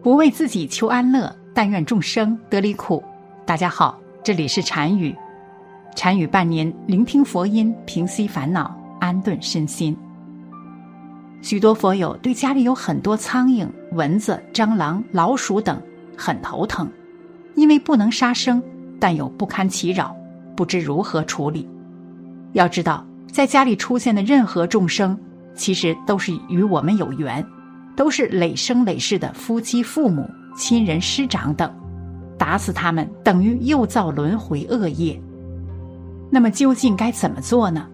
不为自己求安乐，但愿众生得离苦。大家好，这里是禅语，禅语伴您聆听佛音，平息烦恼，安顿身心。许多佛友对家里有很多苍蝇、蚊子、蟑螂、老鼠等很头疼，因为不能杀生，但又不堪其扰，不知如何处理。要知道，在家里出现的任何众生，其实都是与我们有缘。都是累生累世的夫妻、父母、亲人、师长等，打死他们等于又造轮回恶业。那么究竟该怎么做呢？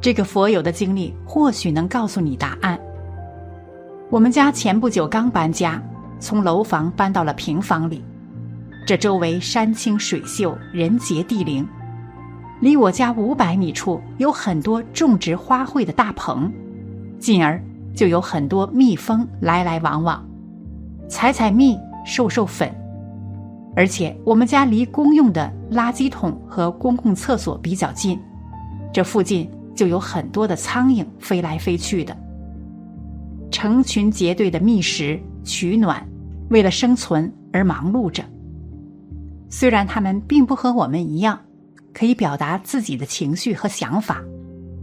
这个佛友的经历或许能告诉你答案。我们家前不久刚搬家，从楼房搬到了平房里，这周围山清水秀，人杰地灵。离我家五百米处有很多种植花卉的大棚，进而。就有很多蜜蜂来来往往，采采蜜，授授粉。而且我们家离公用的垃圾桶和公共厕所比较近，这附近就有很多的苍蝇飞来飞去的，成群结队的觅食取暖，为了生存而忙碌着。虽然他们并不和我们一样，可以表达自己的情绪和想法，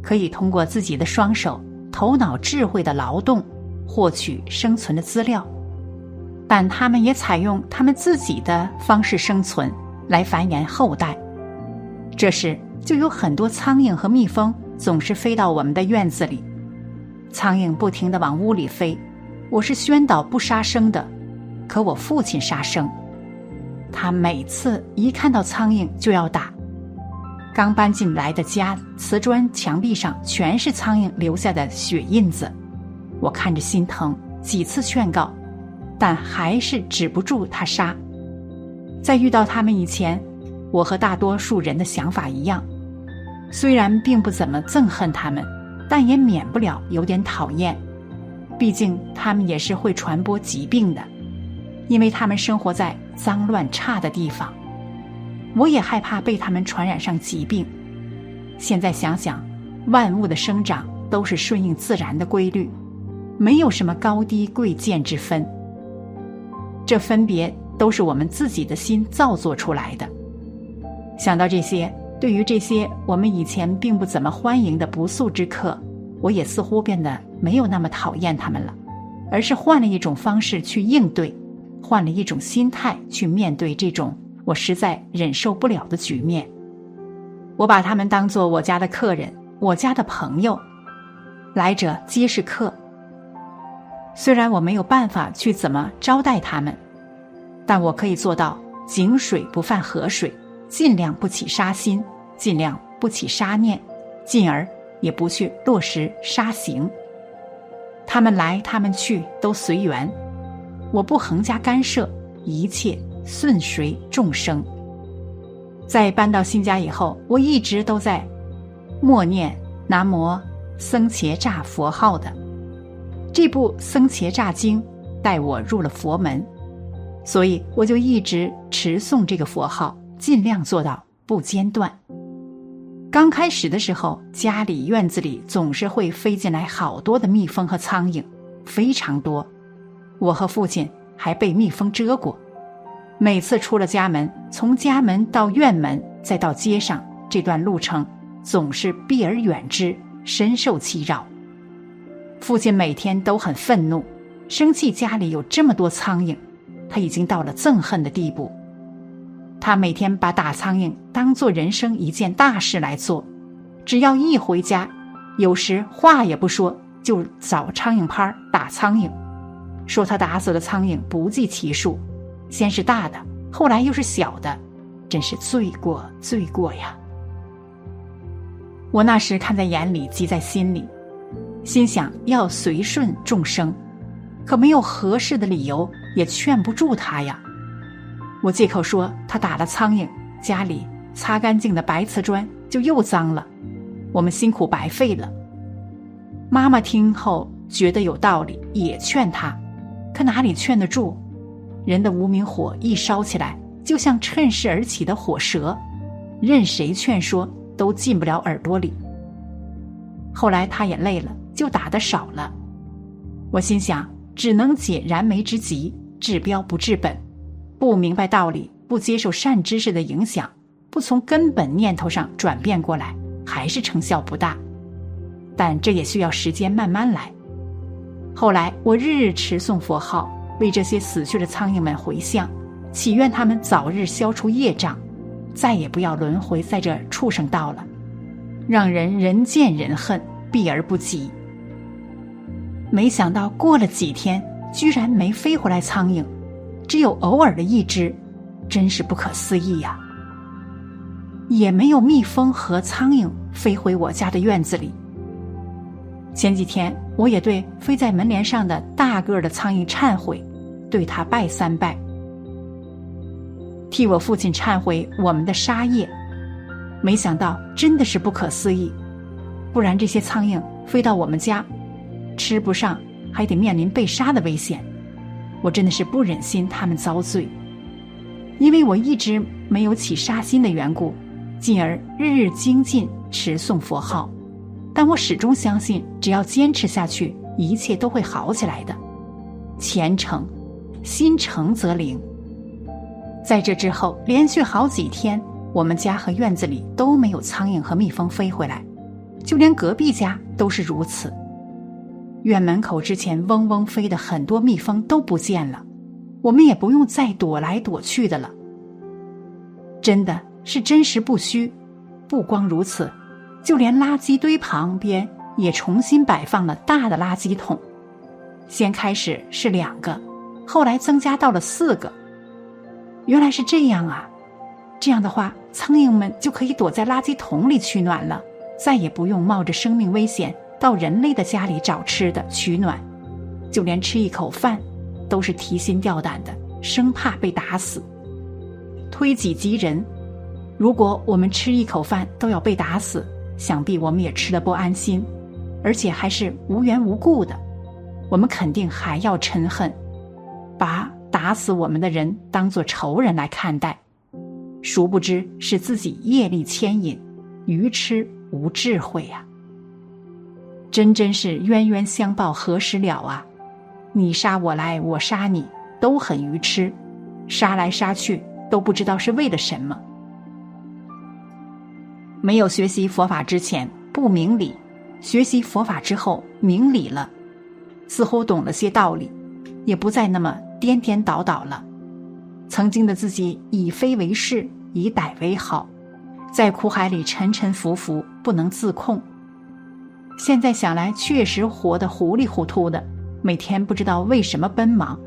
可以通过自己的双手。头脑智慧的劳动，获取生存的资料，但他们也采用他们自己的方式生存，来繁衍后代。这时就有很多苍蝇和蜜蜂总是飞到我们的院子里，苍蝇不停的往屋里飞。我是宣导不杀生的，可我父亲杀生，他每次一看到苍蝇就要打。刚搬进来的家，瓷砖墙壁上全是苍蝇留下的血印子，我看着心疼，几次劝告，但还是止不住他杀。在遇到他们以前，我和大多数人的想法一样，虽然并不怎么憎恨他们，但也免不了有点讨厌，毕竟他们也是会传播疾病的，因为他们生活在脏乱差的地方。我也害怕被他们传染上疾病。现在想想，万物的生长都是顺应自然的规律，没有什么高低贵贱之分。这分别都是我们自己的心造作出来的。想到这些，对于这些我们以前并不怎么欢迎的不速之客，我也似乎变得没有那么讨厌他们了，而是换了一种方式去应对，换了一种心态去面对这种。我实在忍受不了的局面，我把他们当做我家的客人，我家的朋友，来者皆是客。虽然我没有办法去怎么招待他们，但我可以做到井水不犯河水，尽量不起杀心，尽量不起杀念，进而也不去落实杀行。他们来，他们去都随缘，我不横加干涉一切。顺随众生。在搬到新家以后，我一直都在默念南无僧伽吒佛号的。这部《僧伽吒经》带我入了佛门，所以我就一直持诵这个佛号，尽量做到不间断。刚开始的时候，家里院子里总是会飞进来好多的蜜蜂和苍蝇，非常多。我和父亲还被蜜蜂蛰过。每次出了家门，从家门到院门，再到街上，这段路程总是避而远之，深受其扰。父亲每天都很愤怒，生气家里有这么多苍蝇，他已经到了憎恨的地步。他每天把打苍蝇当做人生一件大事来做，只要一回家，有时话也不说就找苍蝇拍打苍蝇，说他打死的苍蝇不计其数。先是大的，后来又是小的，真是罪过罪过呀！我那时看在眼里，急在心里，心想要随顺众生，可没有合适的理由，也劝不住他呀。我借口说他打了苍蝇，家里擦干净的白瓷砖就又脏了，我们辛苦白费了。妈妈听后觉得有道理，也劝他，可哪里劝得住？人的无名火一烧起来，就像趁势而起的火蛇，任谁劝说都进不了耳朵里。后来他也累了，就打的少了。我心想，只能解燃眉之急，治标不治本，不明白道理，不接受善知识的影响，不从根本念头上转变过来，还是成效不大。但这也需要时间慢慢来。后来我日日持诵佛号，为这些死去的苍蝇们回向，祈愿他们早日消除业障，再也不要轮回在这畜生道了，让人人见人恨，避而不及。没想到过了几天，居然没飞回来苍蝇，只有偶尔的一只，真是不可思议呀！也没有蜜蜂和苍蝇飞回我家的院子里。前几天，我也对飞在门帘上的大个的苍蝇忏悔，对他拜三拜，替我父亲忏悔我们的杀业。没想到真的是不可思议，不然这些苍蝇飞到我们家。吃不上，还得面临被杀的危险，我真的是不忍心他们遭罪。因为我一直没有起杀心的缘故，进而日日精进持诵佛号。但我始终相信，只要坚持下去，一切都会好起来的。虔诚，心诚则灵。在这之后，连续好几天，我们家和院子里都没有苍蝇和蜜蜂飞回来，就连隔壁家都是如此。院门口之前嗡嗡飞的很多蜜蜂都不见了，我们也不用再躲来躲去的了。真的是真实不虚。不光如此，就连垃圾堆旁边也重新摆放了大的垃圾桶。先开始是两个，后来增加到了四个。原来是这样啊！这样的话，苍蝇们就可以躲在垃圾桶里取暖了，再也不用冒着生命危险。到人类的家里找吃的取暖，就连吃一口饭，都是提心吊胆的，生怕被打死。推己及人，如果我们吃一口饭都要被打死，想必我们也吃得不安心，而且还是无缘无故的，我们肯定还要嗔恨，把打死我们的人当作仇人来看待。殊不知是自己业力牵引，愚痴无智慧呀。真真是冤冤相报何时了啊！你杀我来，我杀你，都很愚痴，杀来杀去都不知道是为了什么。没有学习佛法之前不明理，学习佛法之后明理了，似乎懂了些道理，也不再那么颠颠倒倒了。曾经的自己以非为是，以歹为好，在苦海里沉沉浮浮，不能自控。现在想来，确实活得糊里糊涂的，每天不知道为什么奔忙，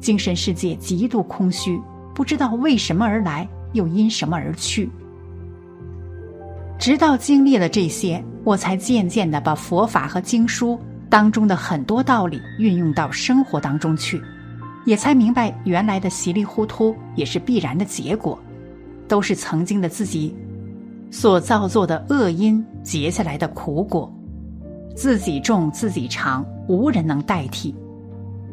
精神世界极度空虚，不知道为什么而来，又因什么而去。直到经历了这些，我才渐渐的把佛法和经书当中的很多道理运用到生活当中去，也才明白原来的稀里糊涂也是必然的结果，都是曾经的自己所造作的恶因结下来的苦果。自己种自己尝，无人能代替。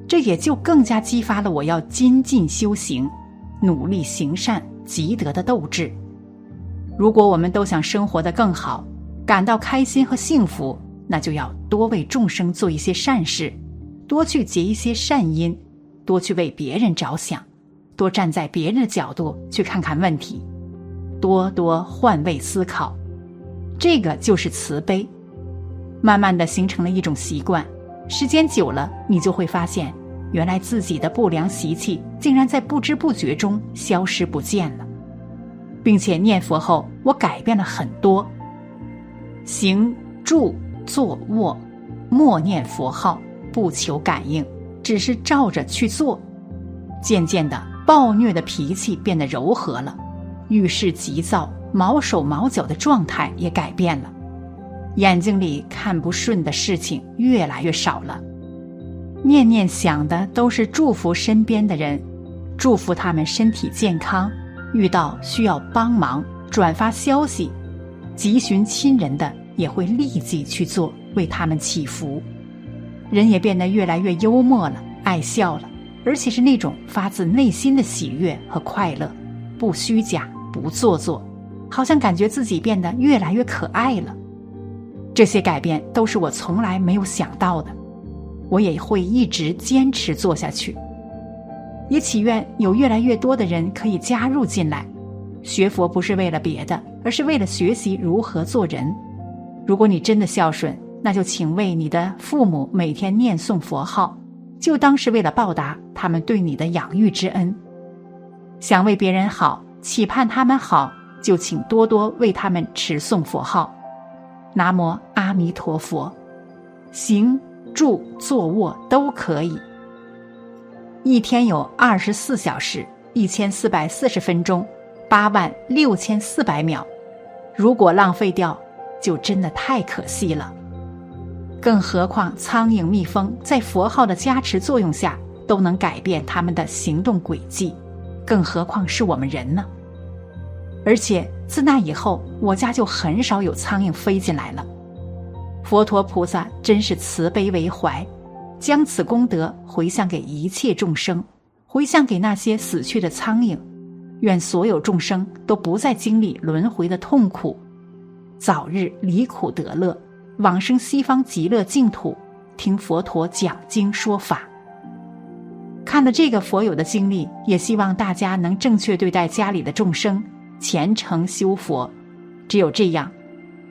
这也就更加激发了我要精进修行、努力行善积德的斗志。如果我们都想生活的更好，感到开心和幸福，那就要多为众生做一些善事，多去结一些善因，多去为别人着想，多站在别人的角度去看看问题，多多换位思考。这个就是慈悲。慢慢的形成了一种习惯，时间久了，你就会发现，原来自己的不良习气竟然在不知不觉中消失不见了，并且念佛后，我改变了很多。行、住、坐、卧，默念佛号，不求感应，只是照着去做。渐渐的，暴虐的脾气变得柔和了，遇事急躁、毛手毛脚的状态也改变了。眼睛里看不顺的事情越来越少了，念念想的都是祝福身边的人，祝福他们身体健康，遇到需要帮忙、转发消息、急寻亲人的，也会立即去做，为他们祈福。人也变得越来越幽默了，爱笑了，而且是那种发自内心的喜悦和快乐，不虚假，不做作，好像感觉自己变得越来越可爱了。这些改变都是我从来没有想到的，我也会一直坚持做下去。也祈愿有越来越多的人可以加入进来。学佛不是为了别的，而是为了学习如何做人。如果你真的孝顺，那就请为你的父母每天念诵佛号，就当是为了报答他们对你的养育之恩。想为别人好，期盼他们好，就请多多为他们持诵佛号。南无阿弥陀佛，行住坐卧都可以。一天有二十四小时，一千四百四十分钟，八万六千四百秒。如果浪费掉，就真的太可惜了。更何况，苍蝇、蜜蜂在佛号的加持作用下，都能改变他们的行动轨迹，更何况是我们人呢？而且自那以后，我家就很少有苍蝇飞进来了。佛陀菩萨真是慈悲为怀，将此功德回向给一切众生，回向给那些死去的苍蝇。愿所有众生都不再经历轮回的痛苦，早日离苦得乐，往生西方极乐净土，听佛陀讲经说法。看了这个佛友的经历，也希望大家能正确对待家里的众生。虔诚修佛，只有这样，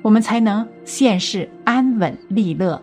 我们才能现世安稳利乐，